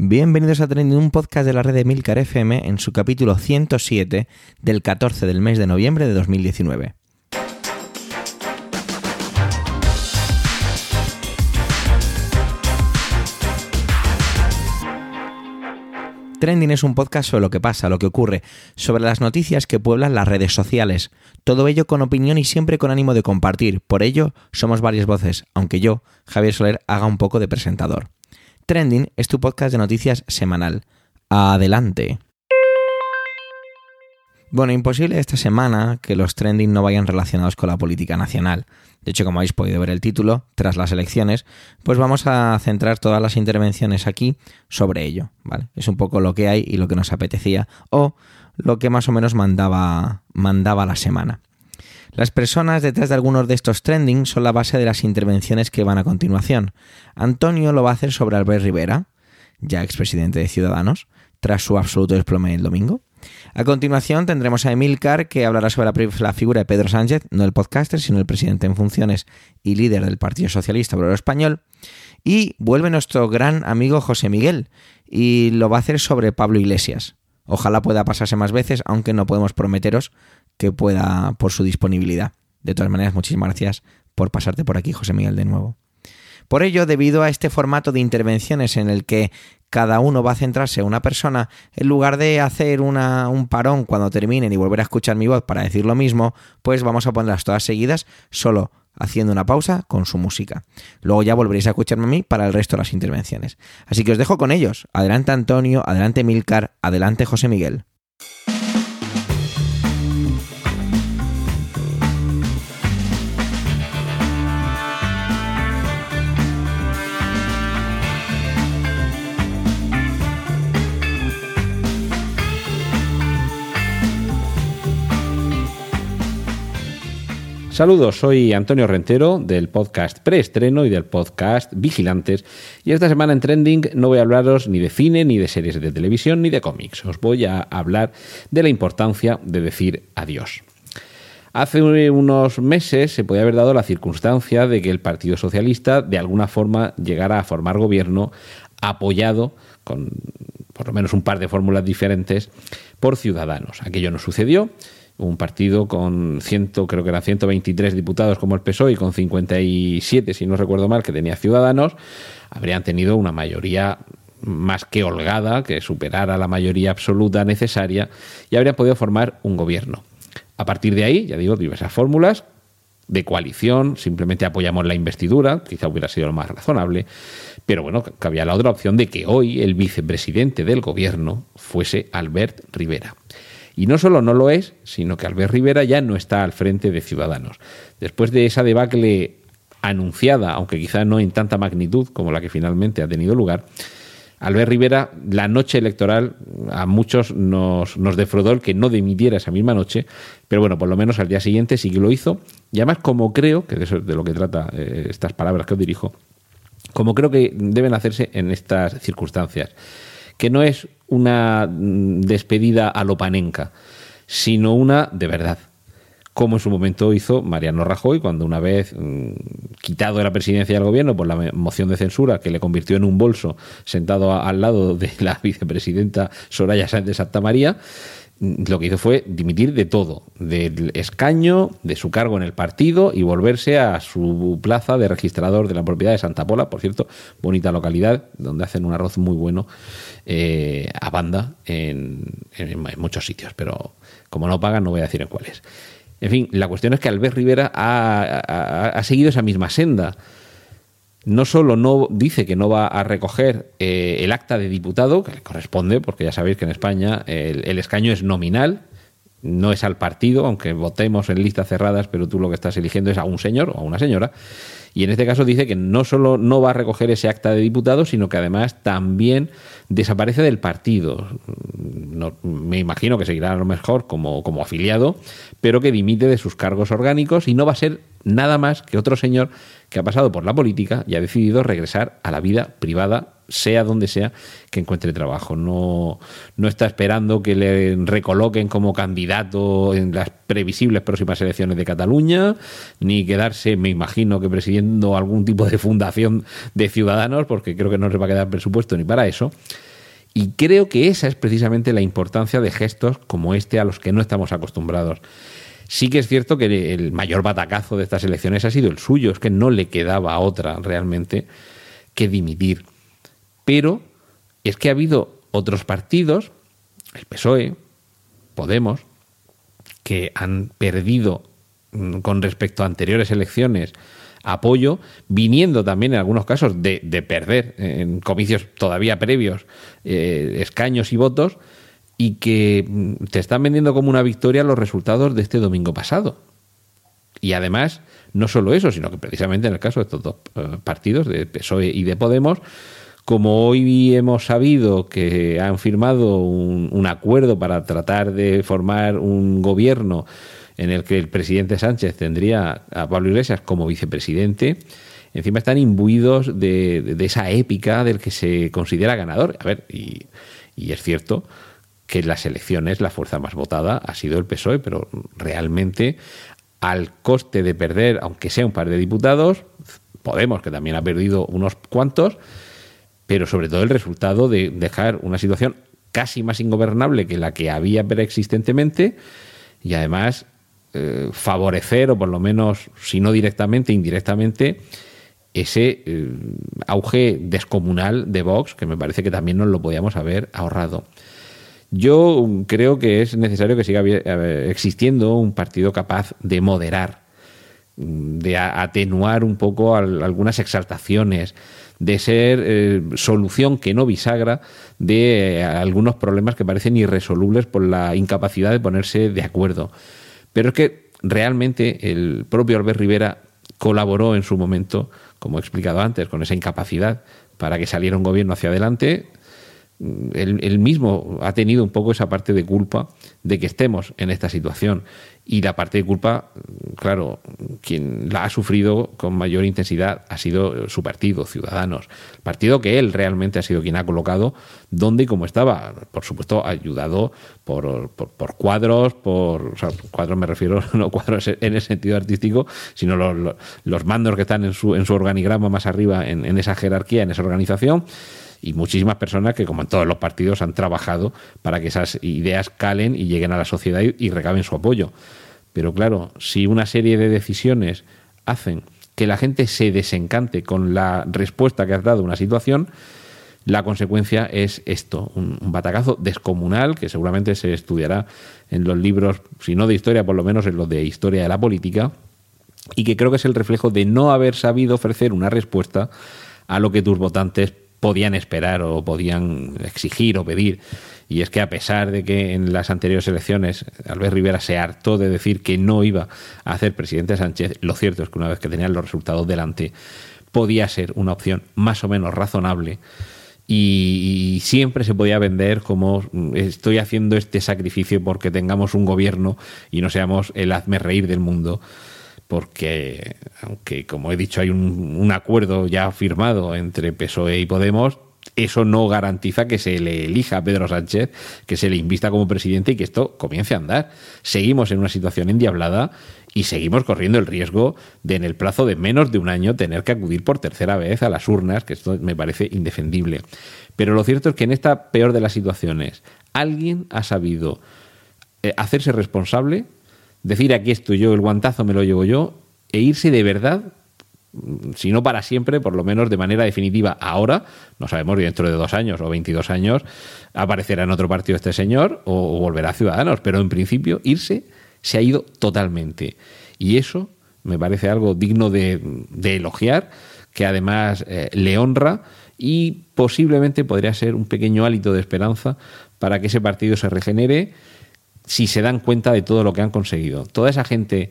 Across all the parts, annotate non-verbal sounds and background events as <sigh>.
Bienvenidos a Trending, un podcast de la red de Milcar FM en su capítulo 107 del 14 del mes de noviembre de 2019. Trending es un podcast sobre lo que pasa, lo que ocurre, sobre las noticias que pueblan las redes sociales. Todo ello con opinión y siempre con ánimo de compartir. Por ello, somos varias voces, aunque yo, Javier Soler, haga un poco de presentador. Trending es tu podcast de noticias semanal. Adelante. Bueno, imposible esta semana que los trending no vayan relacionados con la política nacional. De hecho, como habéis podido ver el título, tras las elecciones, pues vamos a centrar todas las intervenciones aquí sobre ello, ¿vale? Es un poco lo que hay y lo que nos apetecía o lo que más o menos mandaba mandaba la semana. Las personas detrás de algunos de estos trending son la base de las intervenciones que van a continuación. Antonio lo va a hacer sobre Albert Rivera, ya expresidente de Ciudadanos, tras su absoluto desplome el domingo. A continuación tendremos a Emilcar que hablará sobre la, figura de Pedro Sánchez, no el podcaster, sino el presidente en funciones y líder del Partido Socialista Obrero Español. Y vuelve nuestro gran amigo José Miguel y lo va a hacer sobre Pablo Iglesias. Ojalá pueda pasarse más veces, aunque no podemos prometeros que pueda por su disponibilidad. De todas maneras, muchísimas gracias por pasarte por aquí, José Miguel, de nuevo. Por ello, debido a este formato de intervenciones en el que cada uno va a centrarse en una persona, en lugar de hacer una, un parón cuando terminen y volver a escuchar mi voz para decir lo mismo, pues vamos a ponerlas todas seguidas, solo haciendo una pausa con su música. Luego ya volveréis a escucharme a mí para el resto de las intervenciones. Así que os dejo con ellos. Adelante Antonio, adelante Milcar, adelante José Miguel. Saludos, soy Antonio Rentero del podcast Preestreno y del podcast Vigilantes y esta semana en Trending no voy a hablaros ni de cine, ni de series de televisión, ni de cómics. Os voy a hablar de la importancia de decir adiós. Hace unos meses se podía haber dado la circunstancia de que el Partido Socialista de alguna forma llegara a formar gobierno apoyado con por lo menos un par de fórmulas diferentes por Ciudadanos. Aquello no sucedió un partido con ciento, creo que eran 123 diputados como el PSOE y con 57, si no recuerdo mal, que tenía Ciudadanos, habrían tenido una mayoría más que holgada, que superara la mayoría absoluta necesaria, y habrían podido formar un gobierno. A partir de ahí, ya digo, diversas fórmulas de coalición, simplemente apoyamos la investidura, quizá hubiera sido lo más razonable, pero bueno, cabía la otra opción de que hoy el vicepresidente del gobierno fuese Albert Rivera. Y no solo no lo es, sino que Albert Rivera ya no está al frente de Ciudadanos. Después de esa debacle anunciada, aunque quizá no en tanta magnitud como la que finalmente ha tenido lugar, Albert Rivera, la noche electoral, a muchos nos, nos, defraudó el que no dimitiera esa misma noche, pero bueno, por lo menos al día siguiente sí que lo hizo. Y además, como creo, que de eso es de lo que trata eh, estas palabras que os dirijo, como creo que deben hacerse en estas circunstancias que no es una mm, despedida a Lopanenca, sino una de verdad como en su momento hizo Mariano Rajoy cuando una vez mm, quitado de la presidencia del gobierno por la moción de censura que le convirtió en un bolso sentado al lado de <laughs> la vicepresidenta Soraya Sáenz de Santa María, lo que hizo fue dimitir de todo, del escaño, de su cargo en el partido y volverse a su plaza de registrador de la propiedad de Santa Pola, por cierto, bonita localidad, donde hacen un arroz muy bueno eh, a banda en, muchos sitios, pero como no pagan no voy a decir en cuáles. En fin, la cuestión es que Albert Rivera ha seguido esa misma senda no solo no dice que no va a recoger eh, el acta de diputado, que le corresponde, porque ya sabéis que en España el, escaño es nominal, no es al partido, aunque votemos en listas cerradas, pero tú lo que estás eligiendo es a un señor o a una señora. Y en este caso dice que no solo no va a recoger ese acta de diputado, sino que además también desaparece del partido. me imagino que seguirá a lo mejor como, como afiliado, pero que dimite de sus cargos orgánicos y no va a ser nada más que otro señor que ha pasado por la política y ha decidido regresar a la vida privada, sea donde sea que encuentre trabajo. No, no está esperando que le recoloquen como candidato en las previsibles próximas elecciones de Cataluña, ni quedarse, me imagino que presidiendo algún tipo de fundación de ciudadanos, porque creo que no les va a quedar presupuesto ni para eso Y creo que esa es precisamente la importancia de gestos como este a los que no estamos acostumbrados. Sí que es cierto que el mayor batacazo de estas elecciones ha sido el suyo, es que no le quedaba otra realmente que dimitir. Pero es que ha habido otros partidos, el PSOE, Podemos, que han perdido mm, con respecto a anteriores elecciones apoyo, viniendo también en algunos casos de, perder en comicios todavía previos eh, escaños y votos, y que mm, te están vendiendo como una victoria los resultados de este domingo pasado. Y además, no solo eso, sino que precisamente en el caso de estos dos eh, partidos, de PSOE y de Podemos, como hoy hemos sabido que han firmado un, acuerdo para tratar de formar un gobierno en el que el presidente Sánchez tendría a Pablo Iglesias como vicepresidente, encima están imbuidos de, esa épica del que se considera ganador. A ver, y, y es cierto que en las elecciones la fuerza más votada ha sido el PSOE, pero realmente al coste de perder, aunque sea un par de diputados, Podemos, que también ha perdido unos cuantos, pero sobre todo el resultado de dejar una situación casi más ingobernable que la que había preexistentemente y además eh, favorecer, o por lo menos, si no directamente, indirectamente, ese eh, auge descomunal de Vox, que me parece que también nos lo podíamos haber ahorrado. Yo creo que es necesario que siga existiendo un partido capaz de moderar, de atenuar un poco algunas exaltaciones, de ser eh, solución que no bisagra de eh, algunos problemas que parecen irresolubles por la incapacidad de ponerse de acuerdo. Pero es que realmente el propio Albert Rivera colaboró en su momento, como he explicado antes, con esa incapacidad para que saliera un gobierno hacia adelante, él, mismo ha tenido un poco esa parte de culpa de que estemos en esta situación. Y la parte de culpa, claro, quien la ha sufrido con mayor intensidad ha sido su partido, Ciudadanos. Partido que él realmente ha sido quien ha colocado donde y cómo estaba. Por supuesto, ayudado por, por, cuadros, por. cuadros me refiero, <laughs> no cuadros en el sentido artístico, sino los, mandos que están en su, en su organigrama más arriba, en esa jerarquía, en esa organización y muchísimas personas que, como en todos los partidos, han trabajado para que esas ideas calen y lleguen a la sociedad y, recaben su apoyo. Pero claro, si una serie de decisiones hacen que la gente se desencante con la respuesta que has dado a una situación, la consecuencia es esto, un, batacazo descomunal que seguramente se estudiará en los libros, si no de historia, por lo menos en los de historia de la política, y que creo que es el reflejo de no haber sabido ofrecer una respuesta a lo que tus votantes podían esperar o podían exigir o pedir. Y es que a pesar de que en las anteriores elecciones Albert Rivera se hartó de decir que no iba a hacer presidente Sánchez, lo cierto es que una vez que tenían los resultados delante, podía ser una opción más o menos razonable y, siempre se podía vender como estoy haciendo este sacrificio porque tengamos un gobierno y no seamos el hazme reír del mundo porque aunque como he dicho hay un, acuerdo ya firmado entre PSOE y Podemos, eso no garantiza que se le elija a Pedro Sánchez, que se le invista como presidente y que esto comience a andar. Seguimos en una situación endiablada y seguimos corriendo el riesgo de en el plazo de menos de un año tener que acudir por tercera vez a las urnas, que esto me parece indefendible. Pero lo cierto es que en esta peor de las situaciones, alguien ha sabido eh, hacerse responsable decir aquí estoy yo, el guantazo me lo llevo yo, e irse de verdad, si no para siempre, por lo menos de manera definitiva ahora, no sabemos dentro de dos años o 22 años aparecerá en otro partido este señor o, volverá a Ciudadanos, pero en principio irse se ha ido totalmente. Y eso me parece algo digno de, elogiar, que además eh, le honra y posiblemente podría ser un pequeño hálito de esperanza para que ese partido se regenere si se dan cuenta de todo lo que han conseguido. Toda esa gente,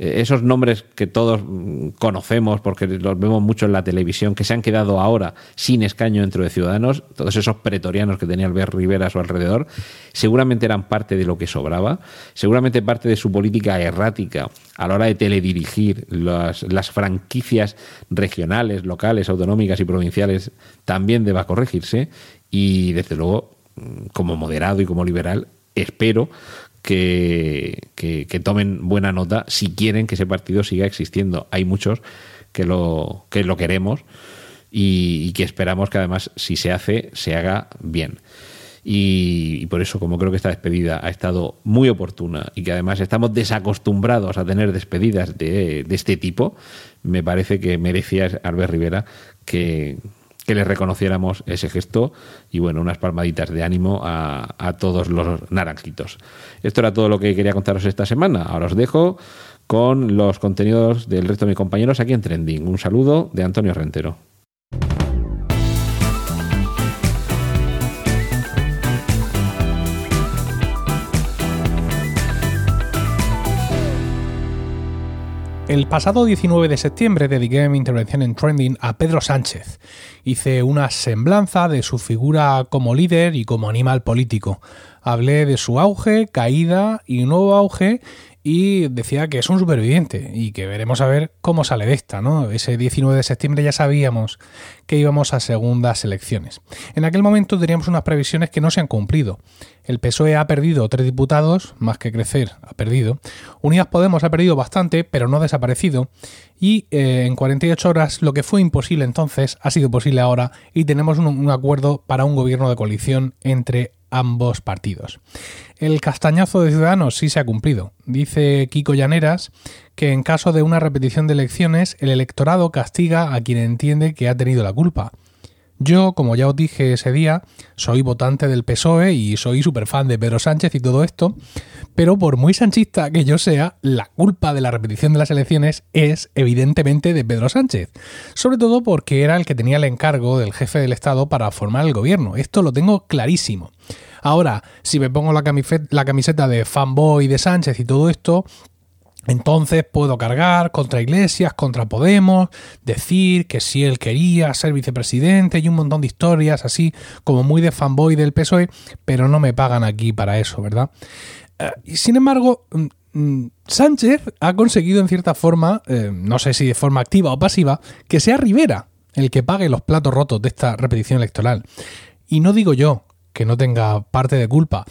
eh, esos nombres que todos mm, conocemos porque los vemos mucho en la televisión, que se han quedado ahora sin escaño dentro de Ciudadanos, todos esos pretorianos que tenía Albert Rivera a su alrededor, seguramente eran parte de lo que sobraba, seguramente parte de su política errática a la hora de teledirigir las, las franquicias regionales, locales, autonómicas y provinciales también deba corregirse y desde luego mm, como moderado y como liberal espero que, que, tomen buena nota si quieren que ese partido siga existiendo. Hay muchos que lo, que lo queremos y, que esperamos que además, si se hace, se haga bien. Y, por eso, como creo que esta despedida ha estado muy oportuna y que además estamos desacostumbrados a tener despedidas de, de este tipo, me parece que merecía Albert Rivera que, que le reconociéramos ese gesto y bueno, unas palmaditas de ánimo a, a, todos los naranjitos. Esto era todo lo que quería contaros esta semana. Ahora os dejo con los contenidos del resto de mis compañeros aquí en Trending. Un saludo de Antonio Rentero. El pasado 19 de septiembre dediqué mi intervención en Trending a Pedro Sánchez. Hice una semblanza de su figura como líder y como animal político. Hablé de su auge, caída y nuevo auge y decía que es un superviviente y que veremos a ver cómo sale de esta, ¿no? Ese 19 de septiembre ya sabíamos que íbamos a segundas elecciones. En aquel momento teníamos unas previsiones que no se han cumplido. El PSOE ha perdido tres diputados, más que crecer, ha perdido. Unidas Podemos ha perdido bastante, pero no ha desaparecido. Y eh, en 48 horas lo que fue imposible entonces ha sido posible ahora y tenemos un, un acuerdo para un gobierno de coalición entre ambos partidos. El castañazo de Ciudadanos sí se ha cumplido. Dice Kiko Llaneras que en caso de una repetición de elecciones, el electorado castiga a quien entiende que ha tenido la culpa. Yo, como ya os dije ese día, soy votante del PSOE y soy súper fan de Pedro Sánchez y todo esto, pero por muy sanchista que yo sea, la culpa de la repetición de las elecciones es evidentemente de Pedro Sánchez, sobre todo porque era el que tenía el encargo del jefe del Estado para formar el gobierno, esto lo tengo clarísimo. Ahora, si me pongo la camiseta, la camiseta de fanboy de Sánchez y todo esto, entonces puedo cargar contra Iglesias, contra Podemos, decir que si él quería ser vicepresidente y un montón de historias así como muy de fanboy del PSOE, pero no me pagan aquí para eso, ¿verdad? Eh, y sin embargo, mm, mm, Sánchez ha conseguido en cierta forma, eh, no sé si de forma activa o pasiva, que sea Rivera el que pague los platos rotos de esta repetición electoral. Y no digo yo que no tenga parte de culpa,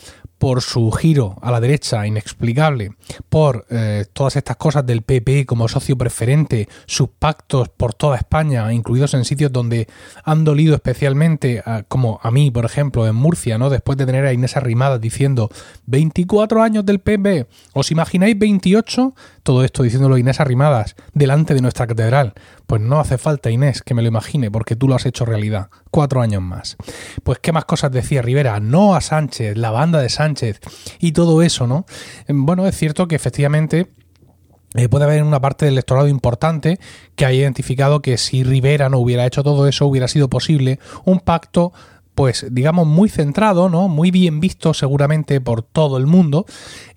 por su giro a la derecha inexplicable, por eh, todas estas cosas del PP como socio preferente, sus pactos por toda España, incluidos en sitios donde han dolido especialmente, como a mí, por ejemplo, en Murcia, ¿no? Después de tener a Inés Arrimadas diciendo 24 años del PP, ¿os imagináis 28? Todo esto diciéndolo Inés Arrimadas delante de nuestra catedral. Pues no hace falta, Inés, que me lo imagine, porque tú lo has hecho realidad. Cuatro años más. Pues qué más cosas decía Rivera, no a Sánchez, la banda de Sánchez y todo eso, ¿no? Bueno, es cierto que efectivamente eh, puede haber una parte del electorado importante que haya identificado que si Rivera no hubiera hecho todo eso, hubiera sido posible un pacto pues digamos muy centrado, ¿no? Muy bien visto seguramente por todo el mundo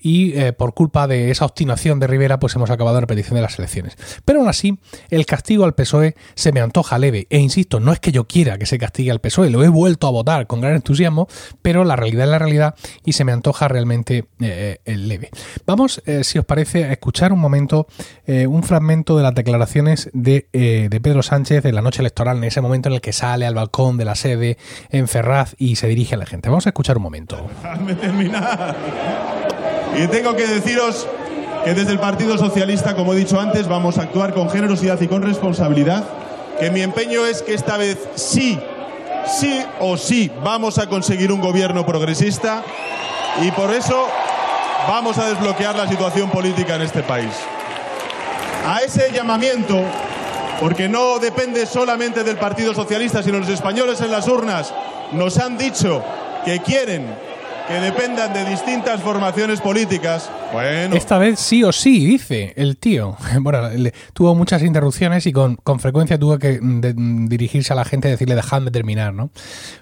y eh, por culpa de esa obstinación de Rivera pues hemos acabado la repetición de las elecciones. Pero aún así, el castigo al PSOE se me antoja leve e insisto, no es que yo quiera que se castigue al PSOE, lo he vuelto a votar con gran entusiasmo, pero la realidad es la realidad y se me antoja realmente eh, leve. Vamos, eh, si os parece, a escuchar un momento un fragmento de las declaraciones de, de Pedro Sánchez en la noche electoral, en ese momento en el que sale al balcón de la sede en Ferraz y se dirige a la gente. Vamos a escuchar un momento. Déjame terminar. Y tengo que deciros que desde el Partido Socialista, como he dicho antes, vamos a actuar con generosidad y con responsabilidad, que mi empeño es que esta vez sí, sí o sí vamos a conseguir un gobierno progresista y por eso vamos a desbloquear la situación política en este país. A ese llamamiento porque no depende solamente del Partido Socialista, sino los españoles en las urnas nos han dicho que quieren que dependan de distintas formaciones políticas. Bueno. Esta vez sí o sí, dice el tío. <laughs> Bueno, tuvo muchas interrupciones y con, frecuencia tuvo que dirigirse a la gente y decirle dejadme terminar, ¿no?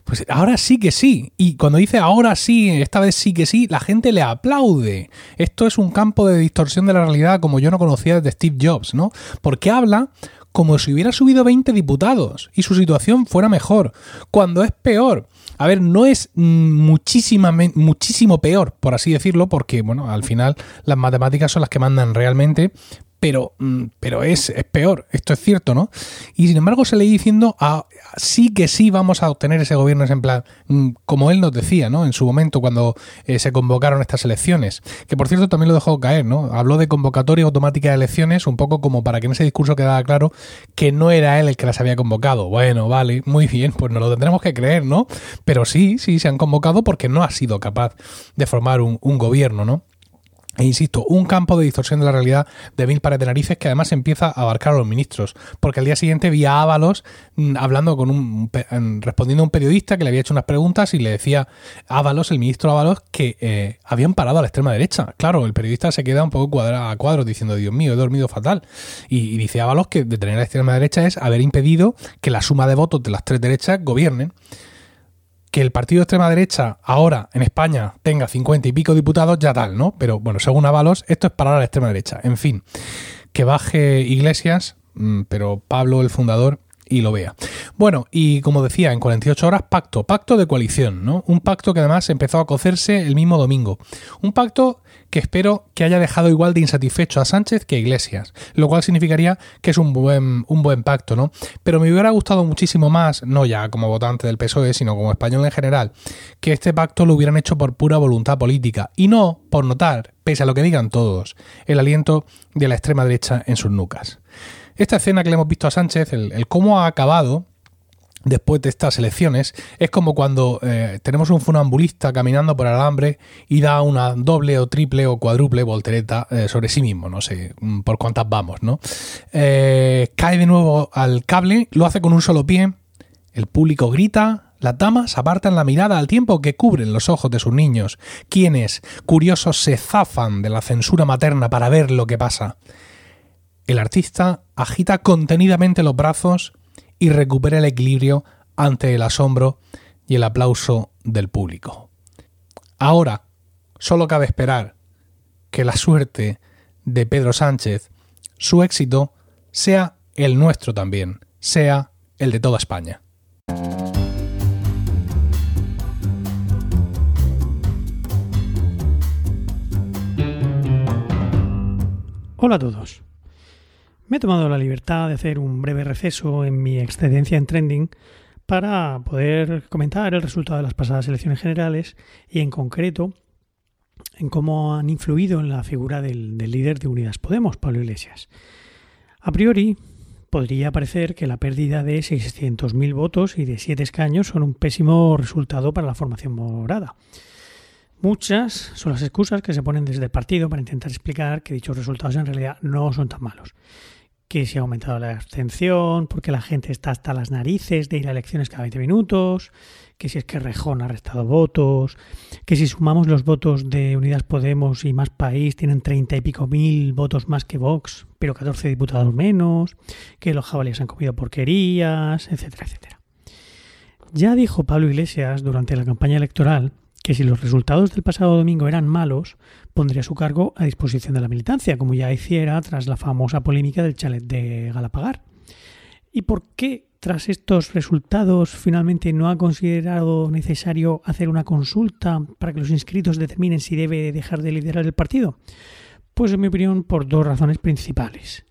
Pues ahora sí que sí. Y cuando dice ahora sí, esta vez sí que sí, la gente le aplaude. Esto es un campo de distorsión de la realidad como yo no conocía desde Steve Jobs, ¿no? Porque habla como si hubiera subido 20 diputados y su situación fuera mejor, cuando es peor. A ver, no es muchísima, muchísimo peor, por así decirlo, porque, bueno, al final las matemáticas son las que mandan realmente, pero, mm, pero es, es, peor, esto es cierto, ¿no? Y sin embargo se le diciendo, a, sí que sí vamos a obtener ese gobierno, en plan, mm, como él nos decía, ¿no? En su momento cuando eh, se convocaron estas elecciones, que por cierto también lo dejó caer, ¿no? Habló de convocatoria automática de elecciones, un poco como para que en ese discurso quedara claro que no era él el que las había convocado. Bueno, vale, muy bien, pues nos lo tendremos que creer, ¿no? Pero sí, sí, se han convocado porque no ha sido capaz de formar un gobierno, ¿no? E insisto, un campo de distorsión de la realidad de mil pares de narices que además empieza a abarcar a los ministros. Porque al día siguiente vi a Ábalos mm, hablando con un. respondiendo a un periodista que le había hecho unas preguntas y le decía Ábalos, el ministro Ábalos, que eh, habían parado a la extrema derecha. Claro, el periodista se queda un poco cuadra, a cuadros diciendo, Dios mío, he dormido fatal. Y, y dice Ábalos que detener a la extrema derecha es haber impedido que la suma de votos de las tres derechas gobiernen que el partido de extrema derecha ahora en España tenga 50 y pico diputados, ya tal, ¿no? Pero bueno, según Avalos, esto es parar a la extrema derecha. En fin, que baje Iglesias, mm, pero Pablo, el fundador, y lo vea. Bueno, y como decía, en 48 horas pacto, pacto de coalición, ¿no? Un pacto que además empezó a cocerse el mismo domingo. Un pacto que espero que haya dejado igual de insatisfecho a Sánchez que a Iglesias, lo cual significaría que es un buen, un buen pacto, ¿no? Pero me hubiera gustado muchísimo más, no ya como votante del PSOE, sino como español en general, que este pacto lo hubieran hecho por pura voluntad política y no por notar, pese a lo que digan todos, el aliento de la extrema derecha en sus nucas. Esta escena que le hemos visto a Sánchez, el, cómo ha acabado, después de estas elecciones es como cuando eh, tenemos un funambulista caminando por alambre y da una doble o triple o cuádruple voltereta eh, sobre sí mismo, no sé mm, por cuántas vamos, ¿no? Eh, cae de nuevo al cable, lo hace con un solo pie, el público grita, las damas apartan la mirada al tiempo que cubren los ojos de sus niños, quienes, curiosos, se zafan de la censura materna para ver lo que pasa. El artista agita contenidamente los brazos y recupera el equilibrio ante el asombro y el aplauso del público. Ahora, solo cabe esperar que la suerte de Pedro Sánchez, su éxito, sea el nuestro también, sea el de toda España. Hola a todos. Me he tomado la libertad de hacer un breve receso en mi excedencia en trending para poder comentar el resultado de las pasadas elecciones generales y en concreto en cómo han influido en la figura del, líder de Unidas Podemos, Pablo Iglesias. A priori, podría parecer que la pérdida de 600.000 votos y de 7 escaños son un pésimo resultado para la formación morada. Muchas son las excusas que se ponen desde el partido para intentar explicar que dichos resultados en realidad no son tan malos que se ha aumentado la abstención, porque la gente está hasta las narices de ir a elecciones cada 20 minutos, que si es que Rejón ha restado votos, que si sumamos los votos de Unidas Podemos y Más País tienen 30 y pico mil votos más que Vox, pero 14 diputados menos, que los jabalíes han comido porquerías, etcétera, etcétera. Ya dijo Pablo Iglesias durante la campaña electoral que si los resultados del pasado domingo eran malos, pondría su cargo a disposición de la militancia, como ya hiciera tras la famosa polémica del chalet de Galapagar. ¿Y por qué, tras estos resultados, finalmente no ha considerado necesario hacer una consulta para que los inscritos determinen si debe dejar de liderar el partido? Pues en mi opinión por dos razones principales.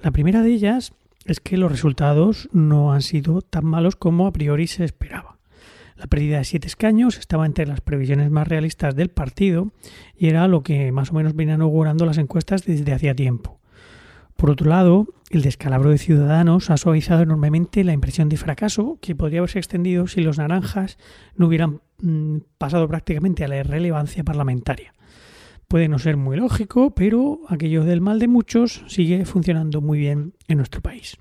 La primera de ellas es que los resultados no han sido tan malos como a priori se esperaba. La pérdida de siete escaños estaba entre las previsiones más realistas del partido y era lo que más o menos venían augurando las encuestas desde hacía tiempo. Por otro lado, el descalabro de Ciudadanos ha suavizado enormemente la impresión de fracaso que podría haberse extendido si los naranjas no hubieran mm, pasado prácticamente a la irrelevancia parlamentaria. Puede no ser muy lógico, pero aquello del mal de muchos sigue funcionando muy bien en nuestro país.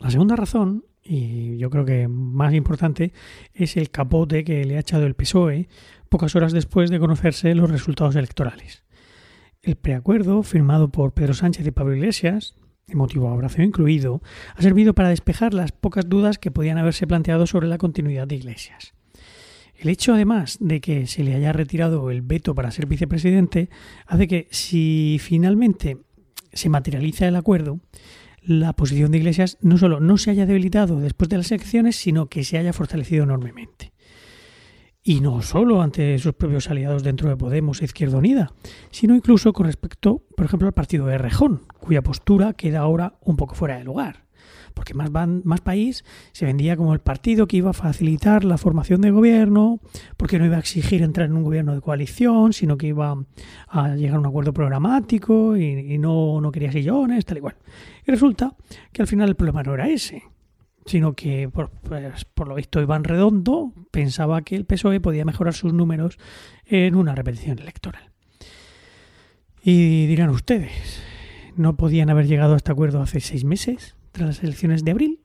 La segunda razón y yo creo que más importante es el capote que le ha echado el PSOE pocas horas después de conocerse los resultados electorales. El preacuerdo, firmado por Pedro Sánchez y Pablo Iglesias, de motivo abrazo incluido, ha servido para despejar las pocas dudas que podían haberse planteado sobre la continuidad de Iglesias. El hecho, además, de que se le haya retirado el veto para ser vicepresidente, hace que, si finalmente se materializa el acuerdo, la posición de Iglesias no solo no se haya debilitado después de las elecciones, sino que se haya fortalecido enormemente. y no solo ante sus propios aliados dentro de Podemos e Izquierda Unida, sino incluso con respecto, por ejemplo, al partido de Rejón, cuya postura queda ahora un poco fuera de lugar. Porque más, País se vendía como el partido que iba a facilitar la formación de gobierno, porque no iba a exigir entrar en un gobierno de coalición, sino que iba a llegar a un acuerdo programático y, no, no quería sillones, tal y cual. Y resulta que al final el problema no era ese, sino que por, pues, por, lo visto Iván Redondo pensaba que el PSOE podía mejorar sus números en una repetición electoral. Y dirán ustedes, ¿no podían haber llegado a este acuerdo hace seis meses, tras las elecciones de abril?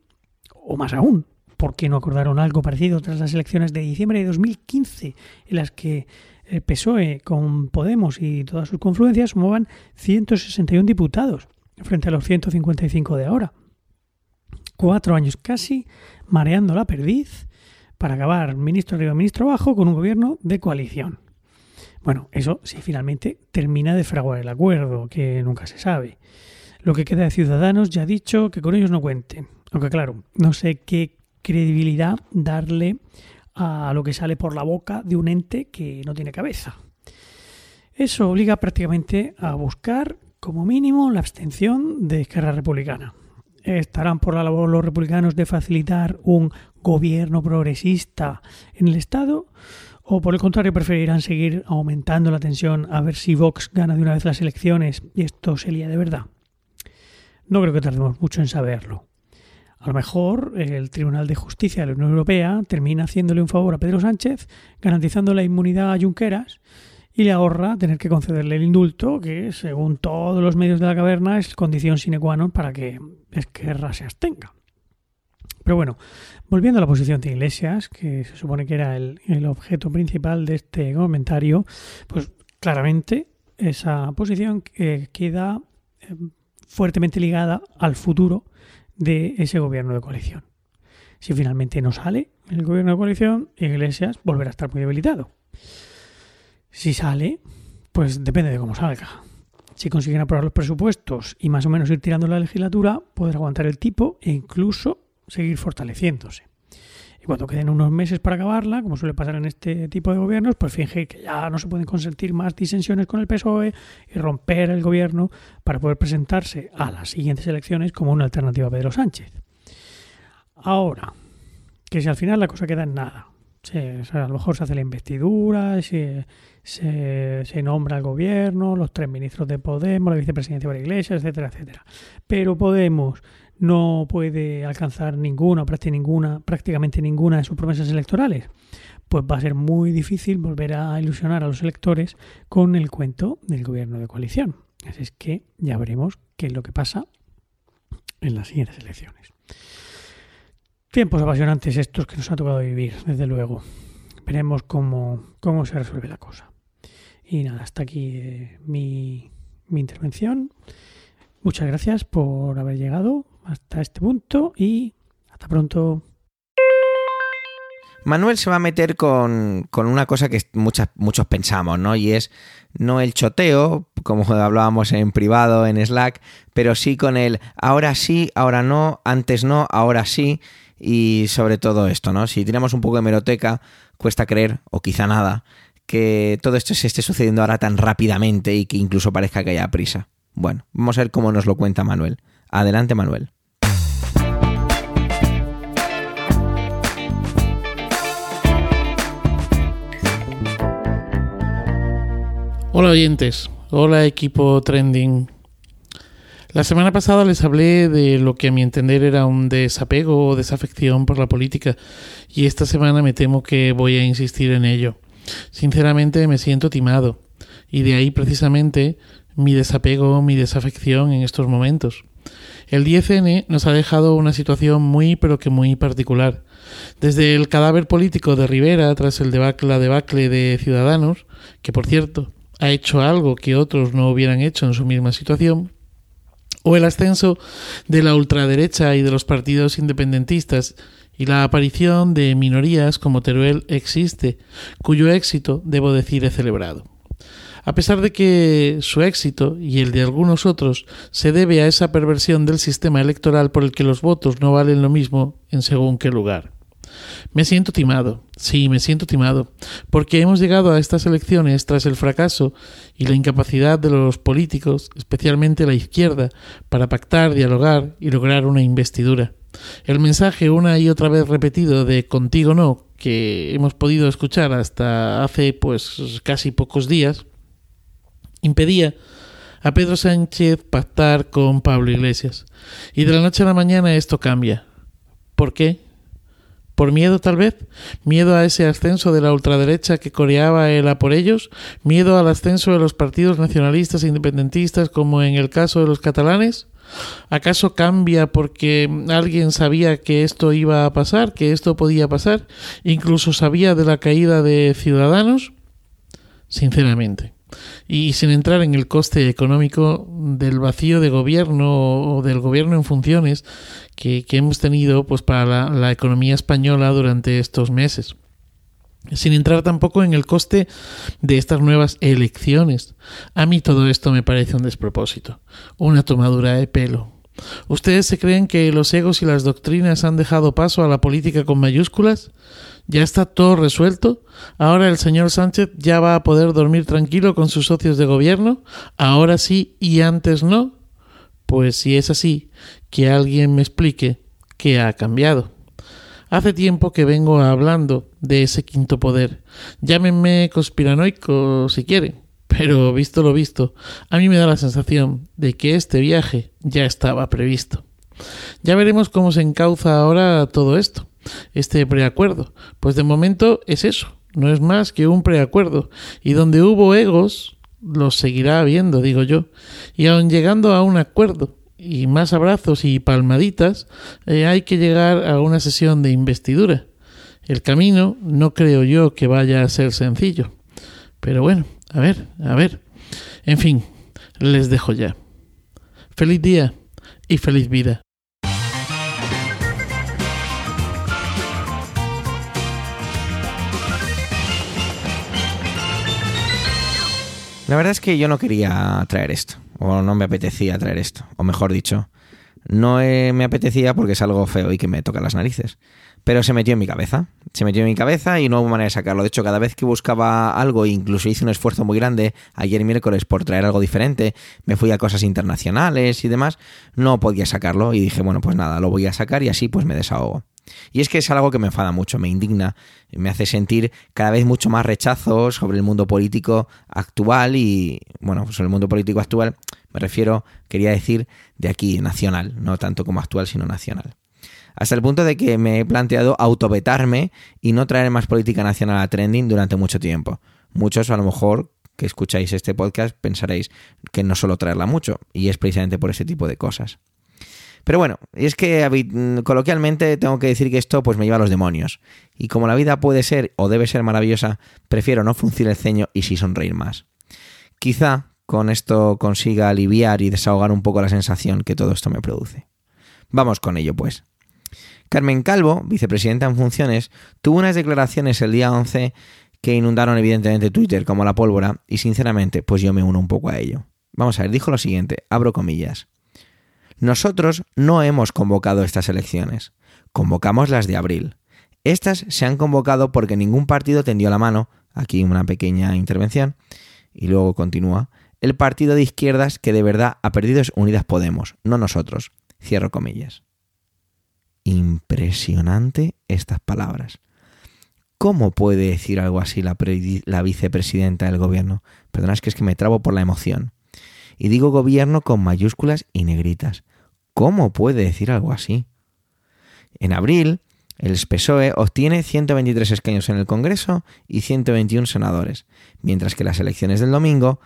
O más aún, ¿por qué no acordaron algo parecido tras las elecciones de diciembre de 2015, en las que el PSOE con Podemos y todas sus confluencias sumaban 161 diputados frente a los 155 de ahora? cuatro años casi mareando la perdiz para acabar ministro arriba, ministro abajo con un gobierno de coalición. Bueno, eso sí finalmente termina de fraguar el acuerdo, que nunca se sabe. Lo que queda de Ciudadanos ya ha dicho que con ellos no cuenten. Aunque claro, no sé qué credibilidad darle a lo que sale por la boca de un ente que no tiene cabeza. Eso obliga prácticamente a buscar como mínimo la abstención de Esquerra Republicana estarán por la labor los republicanos de facilitar un gobierno progresista en el Estado o por el contrario preferirán seguir aumentando la tensión a ver si Vox gana de una vez las elecciones y esto se lía de verdad. No creo que tardemos mucho en saberlo. A lo mejor el Tribunal de Justicia de la Unión Europea termina haciéndole un favor a Pedro Sánchez, garantizando la inmunidad a Junqueras y le ahorra tener que concederle el indulto, que según todos los medios de la caverna es condición sine qua non para que Esquerra se abstenga. Pero bueno, volviendo a la posición de Iglesias, que se supone que era el, el objeto principal de este comentario, pues claramente esa posición queda eh, fuertemente ligada al futuro de ese gobierno de coalición. Si finalmente no sale el gobierno de coalición, Iglesias volverá a estar muy debilitado. Si sale, pues depende de cómo salga. Si consiguen aprobar los presupuestos y más o menos ir tirando la legislatura, podrá aguantar el tipo e incluso seguir fortaleciéndose. Y cuando queden unos meses para acabarla, como suele pasar en este tipo de gobiernos, pues finge que ya no se pueden consentir más disensiones con el PSOE y romper el gobierno para poder presentarse a las siguientes elecciones como una alternativa a Pedro Sánchez. Ahora, que si al final la cosa queda en nada, a lo mejor se hace la investidura, se, se, nombra el gobierno, los tres ministros de Podemos, la vicepresidencia de la Iglesia, etcétera, etcétera. Pero Podemos no puede alcanzar ninguna, ninguna, prácticamente ninguna de sus promesas electorales. Pues va a ser muy difícil volver a ilusionar a los electores con el cuento del gobierno de coalición. Así es que ya veremos qué es lo que pasa en las siguientes elecciones. Tiempos apasionantes estos que nos ha tocado vivir, desde luego. Veremos cómo, cómo se resuelve la cosa. Y nada, hasta aquí eh, mi, mi intervención. Muchas gracias por haber llegado hasta este punto y hasta pronto. Manuel se va a meter con, con una cosa que muchas, muchos pensamos, ¿no? Y es no el choteo, como hablábamos en privado, en Slack, pero sí con el ahora sí, ahora no, antes no, ahora sí, y sobre todo esto, ¿no? Si tenemos un poco de meroteca, cuesta creer, o quizá nada, que todo esto se esté sucediendo ahora tan rápidamente y que incluso parezca que haya prisa. Bueno, vamos a ver cómo nos lo cuenta Manuel. Adelante, Manuel. Hola oyentes, hola equipo trending. La semana pasada les hablé de lo que a mi entender era un desapego o desafección por la política y esta semana me temo que voy a insistir en ello. Sinceramente me siento timado y de ahí precisamente mi desapego, mi desafección en estos momentos. El 10N nos ha dejado una situación muy pero que muy particular. Desde el cadáver político de Rivera tras el debacle, debacle de Ciudadanos, que por cierto ha hecho algo que otros no hubieran hecho en su misma situación, o el ascenso de la ultraderecha y de los partidos independentistas y la aparición de minorías como Teruel existe, cuyo éxito, debo decir, he celebrado. A pesar de que su éxito y el de algunos otros se debe a esa perversión del sistema electoral por el que los votos no valen lo mismo en según qué lugar. Me siento timado, sí, me siento timado, porque hemos llegado a estas elecciones tras el fracaso y la incapacidad de los políticos, especialmente la izquierda, para pactar, dialogar y lograr una investidura. El mensaje una y otra vez repetido de contigo no, que hemos podido escuchar hasta hace pues casi pocos días, impedía a Pedro Sánchez pactar con Pablo Iglesias. Y de la noche a la mañana esto cambia. ¿Por qué? ¿Por miedo tal vez? ¿Miedo a ese ascenso de la ultraderecha que coreaba él a por ellos? ¿Miedo al ascenso de los partidos nacionalistas e independentistas como en el caso de los catalanes? ¿Acaso cambia porque alguien sabía que esto iba a pasar, que esto podía pasar? ¿Incluso sabía de la caída de Ciudadanos? Sinceramente. Y sin entrar en el coste económico del vacío de gobierno o del gobierno en funciones que, hemos tenido pues, para la, la economía española durante estos meses sin entrar tampoco en el coste de estas nuevas elecciones. A mí todo esto me parece un despropósito, una tomadura de pelo. ¿Ustedes se creen que los egos y las doctrinas han dejado paso a la política con mayúsculas? ¿Ya está todo resuelto? ¿Ahora el señor Sánchez ya va a poder dormir tranquilo con sus socios de gobierno? ¿Ahora sí y antes no? Pues si es así, que alguien me explique qué ha cambiado. Hace tiempo que vengo hablando de ese quinto poder. Llámenme conspiranoico si quieren, pero visto lo visto, a mí me da la sensación de que este viaje ya estaba previsto. Ya veremos cómo se encauza ahora todo esto este preacuerdo? Pues de momento es eso, no es más que un preacuerdo. Y donde hubo egos, los seguirá habiendo, digo yo. Y aun llegando a un acuerdo y más abrazos y palmaditas, eh, hay que llegar a una sesión de investidura. El camino no creo yo que vaya a ser sencillo. Pero bueno, a ver, a ver. En fin, les dejo ya. Feliz día y feliz vida. La verdad es que yo no quería traer esto, o no me apetecía traer esto, o mejor dicho, no me apetecía porque es algo feo y que me toca las narices. Pero se metió en mi cabeza, se metió en mi cabeza y no hubo manera de sacarlo. De hecho, cada vez que buscaba algo, incluso hice un esfuerzo muy grande ayer miércoles por traer algo diferente, me fui a cosas internacionales y demás, no podía sacarlo y dije, bueno, pues nada, lo voy a sacar y así pues me desahogo. Y es que es algo que me enfada mucho, me indigna, me hace sentir cada vez mucho más rechazo sobre el mundo político actual y, bueno, sobre el mundo político actual me refiero, quería decir, de aquí, nacional, no tanto como actual, sino nacional. Hasta el punto de que me he planteado autovetarme y no traer más política nacional a trending durante mucho tiempo. Muchos a lo mejor que escucháis este podcast pensaréis que no solo traerla mucho, y es precisamente por ese tipo de cosas. Pero bueno, es que mm, coloquialmente tengo que decir que esto pues me lleva a los demonios. Y como la vida puede ser o debe ser maravillosa, prefiero no fruncir el ceño y sí sonreír más. Quizá con esto consiga aliviar y desahogar un poco la sensación que todo esto me produce. Vamos con ello, pues. Carmen Calvo, vicepresidenta en funciones, tuvo unas declaraciones el día 11 que inundaron evidentemente Twitter como la pólvora y sinceramente pues yo me uno un poco a ello. Vamos a ver, dijo lo siguiente, abro comillas. Nosotros no hemos convocado estas elecciones, convocamos las de abril. Estas se han convocado porque ningún partido tendió la mano, aquí una pequeña intervención, y luego continúa, el partido de izquierdas que de verdad ha perdido es Unidas Podemos, no nosotros. Cierro comillas. Impresionante estas palabras. ¿Cómo puede decir algo así la, vicepresidenta del gobierno? Perdona, es que es que me trabo por la emoción. Y digo gobierno con mayúsculas y negritas. ¿Cómo puede decir algo así? En abril, el PSOE obtiene 123 escaños en el Congreso y 121 senadores, mientras que las elecciones del domingo,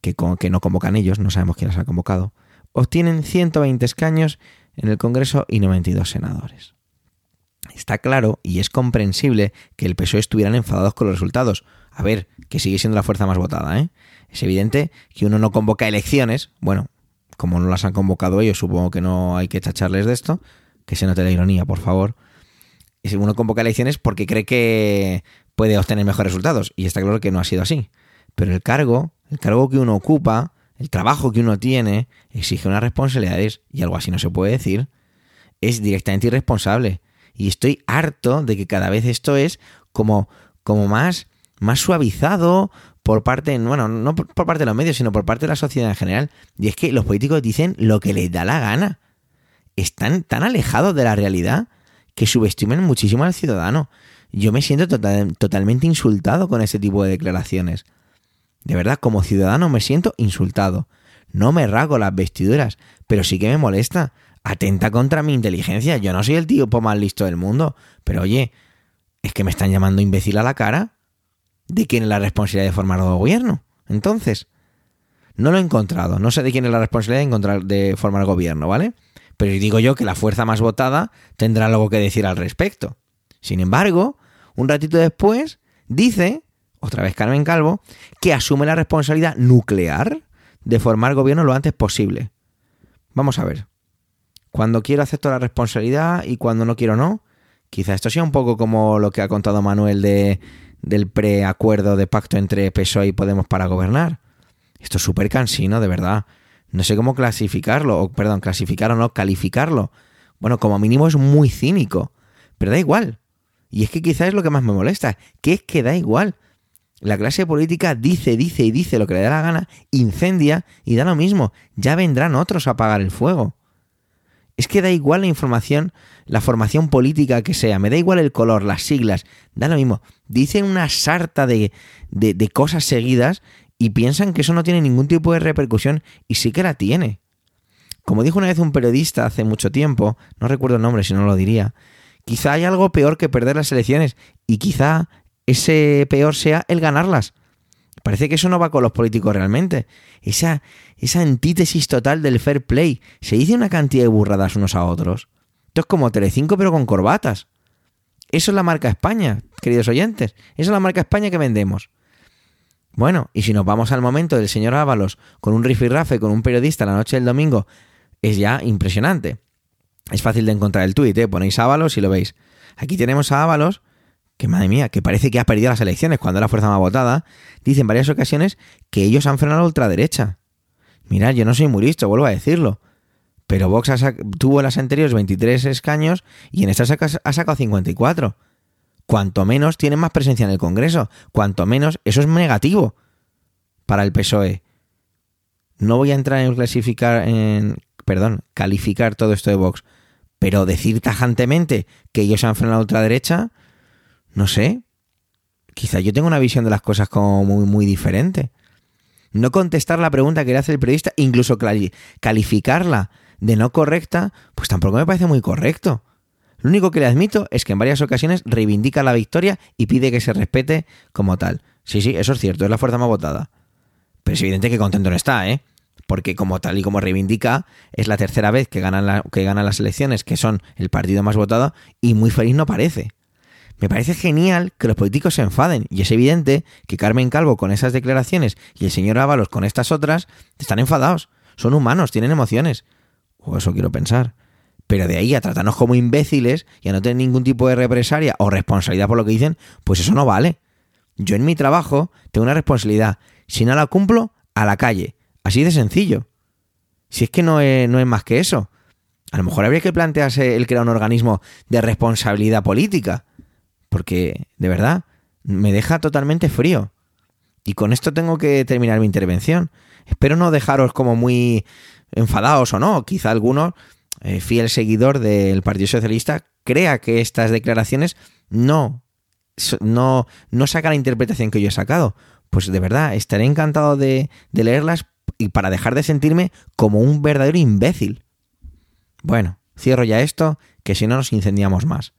que, que no convocan ellos, no sabemos quién las ha convocado, obtienen 120 escaños en el Congreso y 92 senadores. Está claro y es comprensible que el PSOE estuvieran enfadados con los resultados. A ver, que sigue siendo la fuerza más votada, ¿eh? Es evidente que uno no convoca elecciones, bueno, como no las han convocado ellos, supongo que no hay que tacharles de esto, que se note la ironía, por favor. Y uno convoca elecciones porque cree que puede obtener mejores resultados, y está claro que no ha sido así. Pero el cargo, el cargo que uno ocupa, el trabajo que uno tiene, exige unas responsabilidades, y algo así no se puede decir. Es directamente irresponsable. Y estoy harto de que cada vez esto es como, como más, más suavizado por parte, bueno, no por, parte de los medios, sino por parte de la sociedad en general. Y es que los políticos dicen lo que les da la gana. Están tan alejados de la realidad que subestiman muchísimo al ciudadano. Yo me siento total- totalmente insultado con ese tipo de declaraciones. De verdad, como ciudadano me siento insultado. No me rasgo las vestiduras, pero sí que me molesta. Atenta contra mi inteligencia. Yo no soy el tipo más listo del mundo. Pero oye, ¿es que me están llamando imbécil a la cara? ¿De quién es la responsabilidad de formar gobierno? Entonces, no lo he encontrado. No sé de quién es la responsabilidad de, encontrar, de formar gobierno, ¿vale? Pero digo yo que la fuerza más votada tendrá algo que decir al respecto. Sin embargo, un ratito después, dice, otra vez Carmen Calvo, que asume la responsabilidad nuclear de formar gobierno lo antes posible. Vamos a ver. Cuando quiero acepto la responsabilidad y cuando no quiero no. Quizá esto sea un poco como lo que ha contado Manuel de, del preacuerdo de pacto entre PSOE y Podemos para gobernar. Esto es súper cansino, de verdad. No sé cómo clasificarlo, o perdón, clasificar o no, calificarlo. Bueno, como mínimo es muy cínico, pero da igual. Y es que quizás es lo que más me molesta, que es que da igual. La clase política dice, dice y dice lo que le da la gana, incendia y da lo mismo. Ya vendrán otros a apagar el fuego. Es que da igual la información, la formación política que sea, me da igual el color, las siglas, da lo mismo. Dicen una sarta de, de, de cosas seguidas y piensan que eso no tiene ningún tipo de repercusión y sí que la tiene. Como dijo una vez un periodista hace mucho tiempo, no recuerdo el nombre si no lo diría, quizá hay algo peor que perder las elecciones y quizá ese peor sea el ganarlas. Parece que eso no va con los políticos realmente. Esa, esa antítesis total del fair play. Se dice una cantidad de burradas unos a otros. Esto es como Telecinco pero con corbatas. Eso es la marca España, queridos oyentes. Esa es la marca España que vendemos. Bueno, y si nos vamos al momento del señor Ábalos con un rifirrafe con un periodista la noche del domingo, es ya impresionante. Es fácil de encontrar el tuit, ¿eh? ponéis Ábalos y lo veis. Aquí tenemos a Ábalos, que madre mía, que parece que ha perdido las elecciones cuando la fuerza más votada, dice en varias ocasiones que ellos han frenado a la ultraderecha. Mirad, yo no soy muy listo, vuelvo a decirlo. Pero Vox tuvo en las anteriores 23 escaños y en esta saca- ha sacado 54. Cuanto menos tienen más presencia en el Congreso, cuanto menos eso es negativo para el PSOE. No voy a entrar en clasificar, perdón, calificar todo esto de Vox, pero decir tajantemente que ellos han frenado a la ultraderecha, no sé. Quizá yo tengo una visión de las cosas como muy, muy diferente. No contestar la pregunta que le hace el periodista, incluso cali- calificarla de no correcta, pues tampoco me parece muy correcto. Lo único que le admito es que en varias ocasiones reivindica la victoria y pide que se respete como tal. Sí, sí, eso es cierto, es la fuerza más votada. Pero es evidente que contento no está, ¿eh? Porque como tal y como reivindica, es la tercera vez que ganan, la- que ganan las elecciones, que son el partido más votado, y muy feliz no parece. Me parece genial que los políticos se enfaden, y es evidente que Carmen Calvo con esas declaraciones y el señor Ábalos con estas otras están enfadados. Son humanos, tienen emociones. O eso quiero pensar. Pero de ahí a tratarnos como imbéciles y a no tener ningún tipo de represalia o responsabilidad por lo que dicen, pues eso no vale. Yo en mi trabajo tengo una responsabilidad. Si no la cumplo, a la calle. Así de sencillo. Si es que no es, no es más que eso. A lo mejor habría que plantearse el crear un organismo de responsabilidad política. Porque, de verdad, me deja totalmente frío. Y con esto tengo que terminar mi intervención. Espero no dejaros como muy enfadados o no. Quizá alguno, eh, fiel seguidor del Partido Socialista, crea que estas declaraciones no, no, no saca la interpretación que yo he sacado. Pues de verdad, estaré encantado de, de leerlas y para dejar de sentirme como un verdadero imbécil. Bueno, cierro ya esto, que si no nos incendiamos más.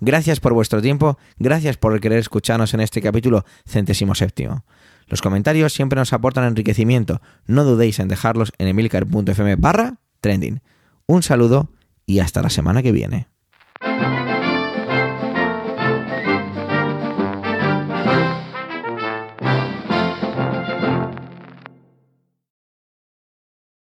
Gracias por vuestro tiempo, gracias por querer escucharnos en este capítulo centésimo séptimo. Los comentarios siempre nos aportan enriquecimiento, no dudéis en dejarlos en emilcar.fm barra trending. Un saludo y hasta la semana que viene.